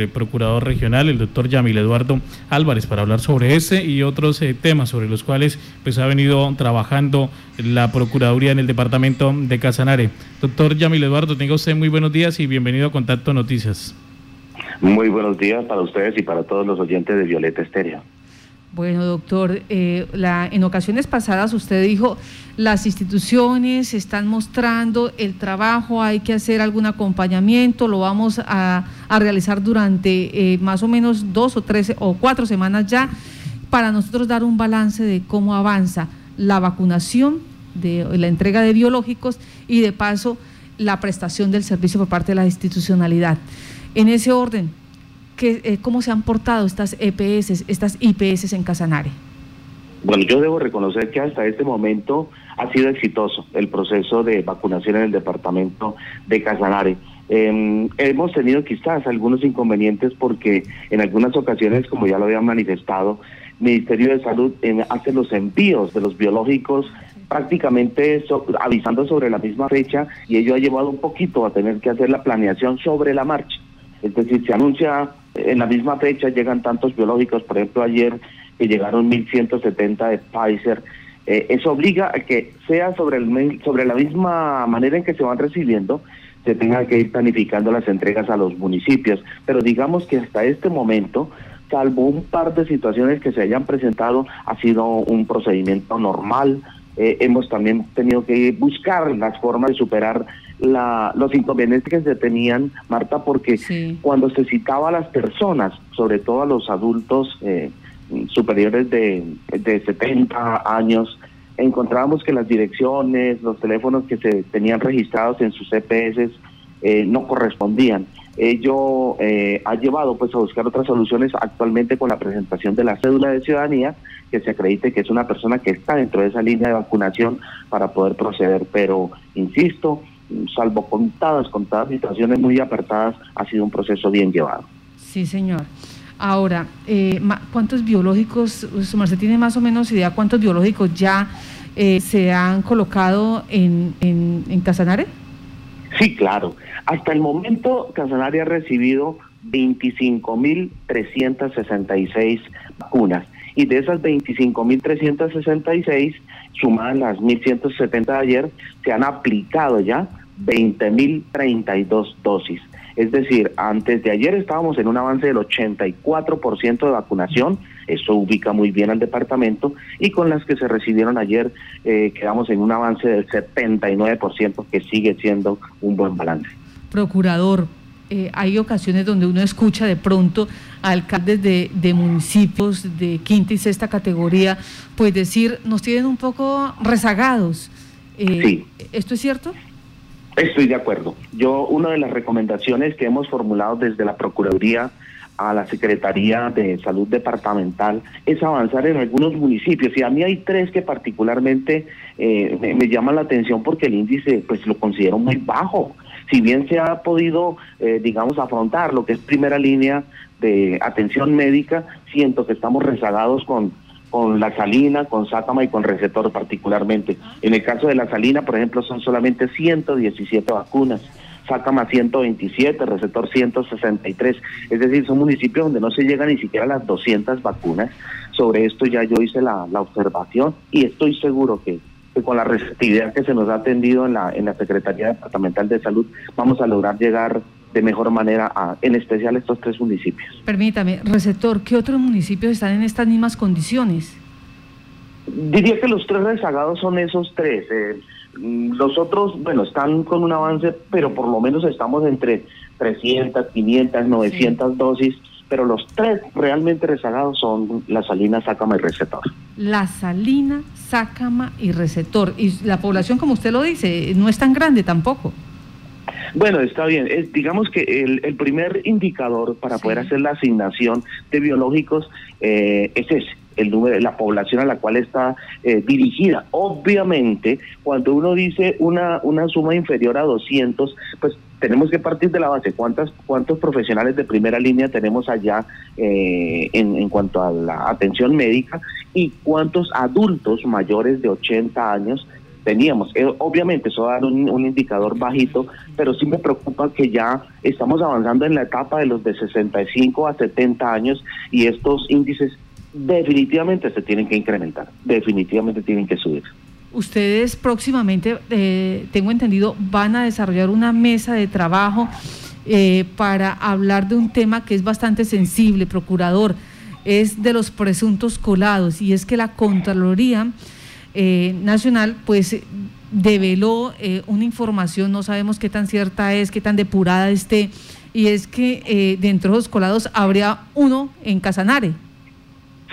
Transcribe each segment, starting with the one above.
el procurador regional, el doctor Yamil Eduardo Álvarez, para hablar sobre este y otros eh, temas sobre los cuales pues, ha venido trabajando la Procuraduría en el departamento de Casanare. Doctor Yamil Eduardo, tenga usted muy buenos días y bienvenido a Contacto Noticias. Muy buenos días para ustedes y para todos los oyentes de Violeta Estéreo. Bueno, doctor, eh, la, en ocasiones pasadas usted dijo, las instituciones están mostrando el trabajo, hay que hacer algún acompañamiento, lo vamos a, realizar durante eh, más o menos dos o tres o cuatro semanas ya, para nosotros dar un balance de cómo avanza la vacunación, de la entrega de biológicos y de paso la prestación del servicio por parte de la institucionalidad. En ese orden, eh, cómo se han portado estas EPS, estas IPS en Casanare. Bueno, yo debo reconocer que hasta este momento ha sido exitoso el proceso de vacunación en el departamento de Casanare. Em, hemos tenido quizás algunos inconvenientes porque en algunas ocasiones, como ya lo había manifestado, Ministerio de Salud em, hace los envíos de los biológicos prácticamente avisando sobre la misma fecha y ello ha llevado un poquito a tener que hacer la planeación sobre la marcha. Es decir, se anuncia en la misma fecha, llegan tantos biológicos, por ejemplo, ayer que llegaron 1.170 de Pfizer. Eh, eso obliga a que sea sobre, el, sobre la misma manera en que se van recibiendo, se tenga que ir planificando las entregas a los municipios. Pero digamos que hasta este momento, salvo un par de situaciones que se hayan presentado, ha sido un procedimiento normal. Eh, hemos también tenido que buscar las formas de superar la, los inconvenientes que se tenían, Marta, porque cuando se citaba a las personas, sobre todo a los adultos eh, superiores de, de 70 años, encontrábamos que las direcciones, los teléfonos que se tenían registrados en sus EPS eh, no correspondían. Ello eh, ha llevado pues a buscar otras soluciones actualmente con la presentación de la cédula de ciudadanía que se acredite que es una persona que está dentro de esa línea de vacunación para poder proceder. Pero, insisto, salvo contadas, contadas situaciones muy apartadas, ha sido un proceso bien llevado. Sí, señor. Ahora, eh, ¿cuántos biológicos, se tiene más o menos idea cuántos biológicos ya eh, se han colocado en, en, en Casanare? Sí, claro. Hasta el momento, Casanare ha recibido 25.366 vacunas y de esas 25.366, sumadas las 1.170 de ayer, se han aplicado ya 20.032 dosis. Es decir, antes de ayer estábamos en un avance del 84% de vacunación, eso ubica muy bien al departamento, y con las que se recibieron ayer eh, quedamos en un avance del 79%, que sigue siendo un buen balance. Procurador, eh, hay ocasiones donde uno escucha de pronto a alcaldes de, de, municipios de quinta y sexta categoría, pues decir, nos tienen un poco rezagados. Eh, sí. ¿Esto es cierto? Estoy de acuerdo. Yo, una de las recomendaciones que hemos formulado desde la Procuraduría a la Secretaría de Salud Departamental es avanzar en algunos municipios. Y a mí hay tres que particularmente eh, me, me, llaman la atención porque el índice pues lo considero muy bajo si bien se ha podido, eh, digamos, afrontar lo que es primera línea de atención médica, siento que estamos rezagados con, con la salina, con sácama y con receptor particularmente. En el caso de la salina, por ejemplo, son solamente 117 vacunas. Sácama 127, receptor 163. Es decir, son municipios donde no se llega ni siquiera a las 200 vacunas. Sobre esto ya yo hice la, la observación y estoy seguro que con la receptividad que se nos ha atendido en la, en la Secretaría Departamental de Salud, vamos a lograr llegar de mejor manera a, en especial estos tres municipios. Permítame, receptor, ¿qué otros municipios están en estas mismas condiciones? Diría que los tres rezagados son esos tres. Eh, los otros, bueno, están con un avance, pero por lo menos estamos entre 300, 500, 900 dosis pero los tres realmente rezagados son la salina, sácama y receptor. La salina, sácama y receptor. Y la población, como usted lo dice, no es tan grande tampoco. Bueno, está bien. digamos que el, primer indicador para poder hacer la asignación de biológicos eh, es ese, el número, la población a la cual está eh, dirigida. Obviamente, cuando uno dice una, una suma inferior a 200, pues tenemos que partir de la base. ¿Cuántas, ¿Cuántos profesionales de primera línea tenemos allá eh, en, en cuanto a la atención médica? ¿Y cuántos adultos mayores de 80 años teníamos. Eh, obviamente eso da un, un, indicador bajito, pero sí me preocupa que ya estamos avanzando en la etapa de los de 65 a 70 años y estos índices definitivamente se tienen que incrementar, definitivamente tienen que subir. Ustedes próximamente, eh, tengo entendido, van a desarrollar una mesa de trabajo eh, para hablar de un tema que es bastante sensible, procurador, es de los presuntos colados, y es que la Contraloría eh, Nacional, pues develó una información, no sabemos qué tan cierta es, qué tan depurada esté, y es que dentro de los colados habría uno en Casanare.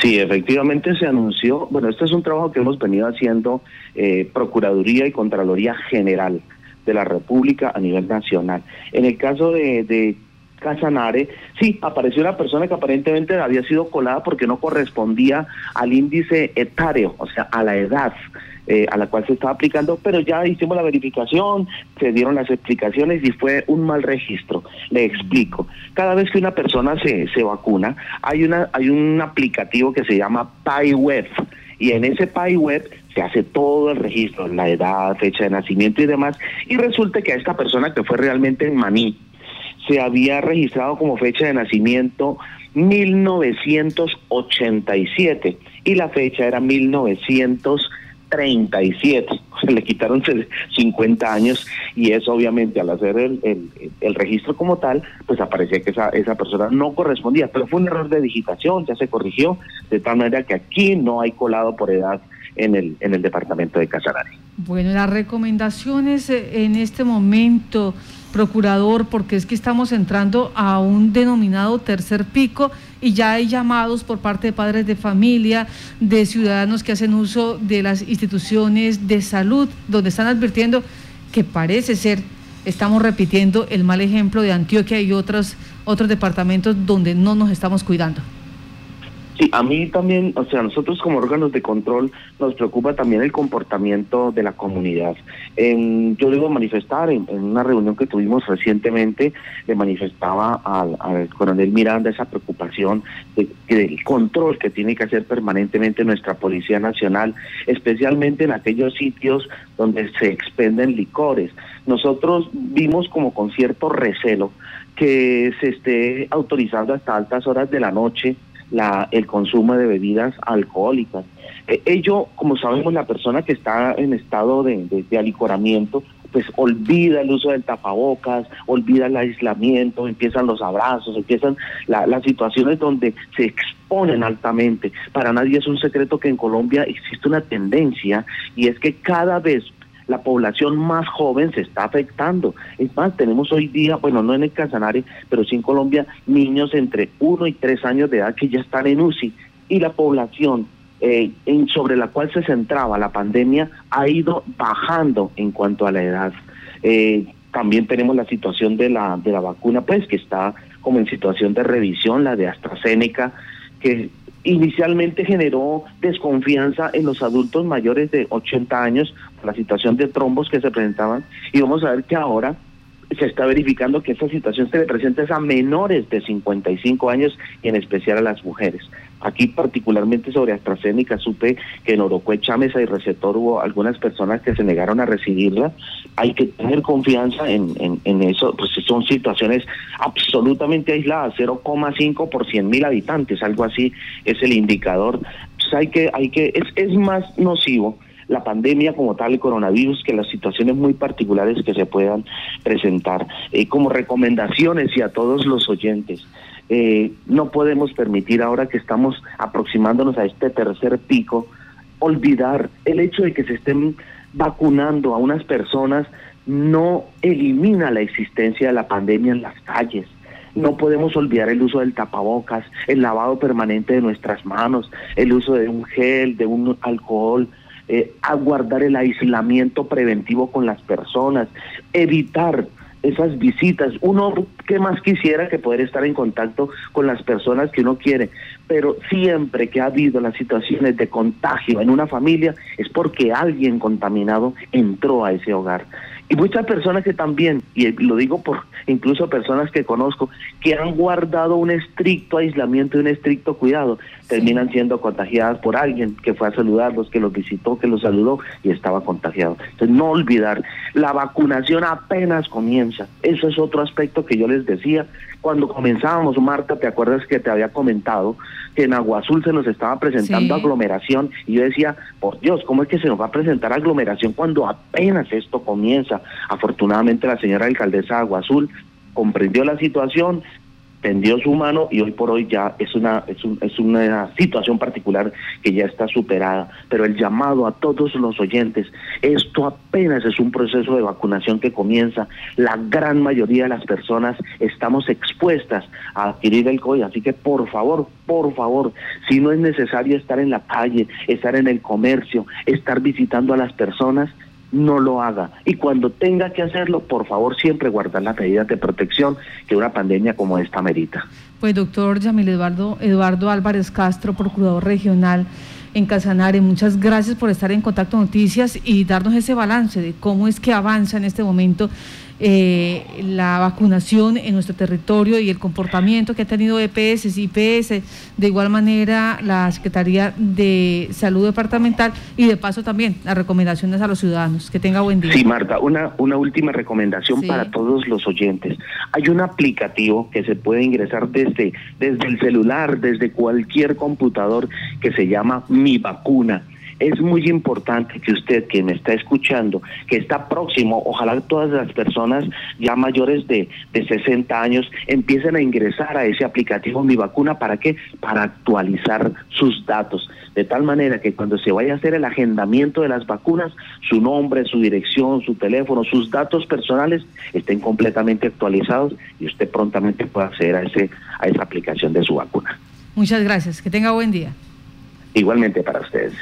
Sí, efectivamente se anunció, bueno, este es un trabajo que hemos venido haciendo eh, Procuraduría y Contraloría General de la República a nivel nacional. En el caso de Casanare, sí, apareció una persona que aparentemente había sido colada porque no correspondía al índice etario, o sea, a la edad. Eh, a la cual se estaba aplicando, pero ya hicimos la verificación, se dieron las explicaciones y fue un mal registro. Le explico. Cada vez que una persona se, se vacuna, hay, una, hay un aplicativo que se llama PyWeb y en ese PyWeb se hace todo el registro, la edad, fecha de nacimiento y demás, y resulta que a esta persona que fue realmente en Maní, se había registrado como fecha de nacimiento 1987 y la fecha era 1900 37, le quitaron 50 años y eso obviamente al hacer el, el, registro como tal, pues aparecía que esa, esa persona no correspondía, pero fue un error de digitación, ya se corrigió, de tal manera que aquí no hay colado por edad en el, en el departamento de Casanare. Bueno, las recomendaciones eh, en este momento procurador, porque es que estamos entrando a un denominado tercer pico y ya hay llamados por parte de padres de familia, de ciudadanos que hacen uso de las instituciones de salud, donde están advirtiendo que parece ser, estamos repitiendo el mal ejemplo de Antioquia y otros, otros departamentos donde no nos estamos cuidando. Sí, a mí también, o sea, nosotros como órganos de control nos preocupa también el comportamiento de la comunidad. yo debo manifestar en, una reunión que tuvimos recientemente, le manifestaba al, coronel Miranda esa preocupación del control que tiene que hacer permanentemente nuestra Policía Nacional, especialmente en aquellos sitios donde se expenden licores. Nosotros vimos como con cierto recelo que se esté autorizando hasta altas horas de la noche la, el consumo de bebidas alcohólicas. Eh, ello, como sabemos, la persona que está en estado de, de, alicoramiento, pues olvida el uso del tapabocas, olvida el aislamiento, empiezan los abrazos, empiezan las situaciones donde se exponen altamente. Para nadie es un secreto que en Colombia existe una tendencia y es que cada vez la población más joven se está afectando. Es más, tenemos hoy día, bueno, no en el Casanare, pero sí en Colombia, niños entre 1 y 3 años de edad que ya están en UCI y la población eh, sobre la cual se centraba la pandemia ha ido bajando en cuanto a la edad. Eh, también tenemos la situación de la, de la vacuna, pues que está como en situación de revisión, la de AstraZeneca, que inicialmente generó desconfianza en los adultos mayores de 80 años la situación de trombos que se presentaban y vamos a ver que ahora se está verificando que esta situación se le presenta a menores de 55 años y en especial a las mujeres. Aquí particularmente sobre AstraZeneca supe que en Orocué, Chamesa y Receptor hubo algunas personas que se negaron a recibirla. Hay que tener confianza en, en, eso, pues son situaciones absolutamente aisladas, 0,5 por 100 mil habitantes, algo así es el indicador. Pues hay que, hay que, es, es más nocivo la pandemia como tal, el coronavirus, que las situaciones muy particulares que se puedan presentar. Eh, como recomendaciones y a todos los oyentes, eh, no podemos permitir ahora que estamos aproximándonos a este tercer pico, olvidar el hecho de que se estén vacunando a unas personas no elimina la existencia de la pandemia en las calles. No podemos olvidar el uso del tapabocas, el lavado permanente de nuestras manos, el uso de un gel, de un alcohol, eh, aguardar el aislamiento preventivo con las personas, evitar esas visitas. Uno que más quisiera que poder estar en contacto con las personas que uno quiere, pero siempre que ha habido las situaciones de contagio en una familia es porque alguien contaminado entró a ese hogar. Y muchas personas que también, y lo digo por incluso personas que conozco, que han guardado un estricto aislamiento y un estricto cuidado, terminan siendo contagiadas por alguien que fue a saludarlos, que los visitó, que los saludó y estaba contagiado. Entonces, no olvidar, la vacunación apenas comienza. Eso es otro aspecto que yo les decía. Cuando comenzábamos, Marta, ¿te acuerdas que te había comentado que en Agua Azul se nos estaba presentando aglomeración? Y yo decía, por Dios, ¿cómo es que se nos va a presentar aglomeración cuando apenas esto comienza? Afortunadamente la señora alcaldesa de Agua Azul comprendió la situación, tendió su mano y hoy por hoy ya es una, es, es una situación particular que ya está superada. Pero el llamado a todos los oyentes, esto apenas es un proceso de vacunación que comienza. La gran mayoría de las personas estamos expuestas a adquirir el COVID, así que por favor, por favor, si no es necesario estar en la calle, estar en el comercio, estar visitando a las personas, no lo haga. Y cuando tenga que hacerlo, por favor, siempre guardar las medidas de protección que una pandemia como esta merita. Pues doctor Yamil Eduardo, Eduardo Álvarez Castro, procurador regional en Casanare, muchas gracias por estar en Contacto Noticias y darnos ese balance de cómo es que avanza en este momento eh, la vacunación en nuestro territorio y el comportamiento que ha tenido EPS, IPS, de igual manera la Secretaría de Salud Departamental y de paso también las recomendaciones a los ciudadanos. Que tenga buen día. Sí, Marta, una, una última recomendación para todos los oyentes. Hay un aplicativo que se puede ingresar desde, desde el celular, desde cualquier computador que se llama Mi Vacuna es muy importante que usted, que me está escuchando, que está próximo, ojalá todas las personas ya mayores de, de 60 años empiecen a ingresar a ese aplicativo Mi Vacuna. ¿Para qué? Para actualizar sus datos. De tal manera que cuando se vaya a hacer el agendamiento de las vacunas, su nombre, su dirección, su teléfono, sus datos personales estén completamente actualizados y usted prontamente pueda acceder a, ese, a esa aplicación de su vacuna. Muchas gracias. Que tenga buen día. Igualmente para ustedes.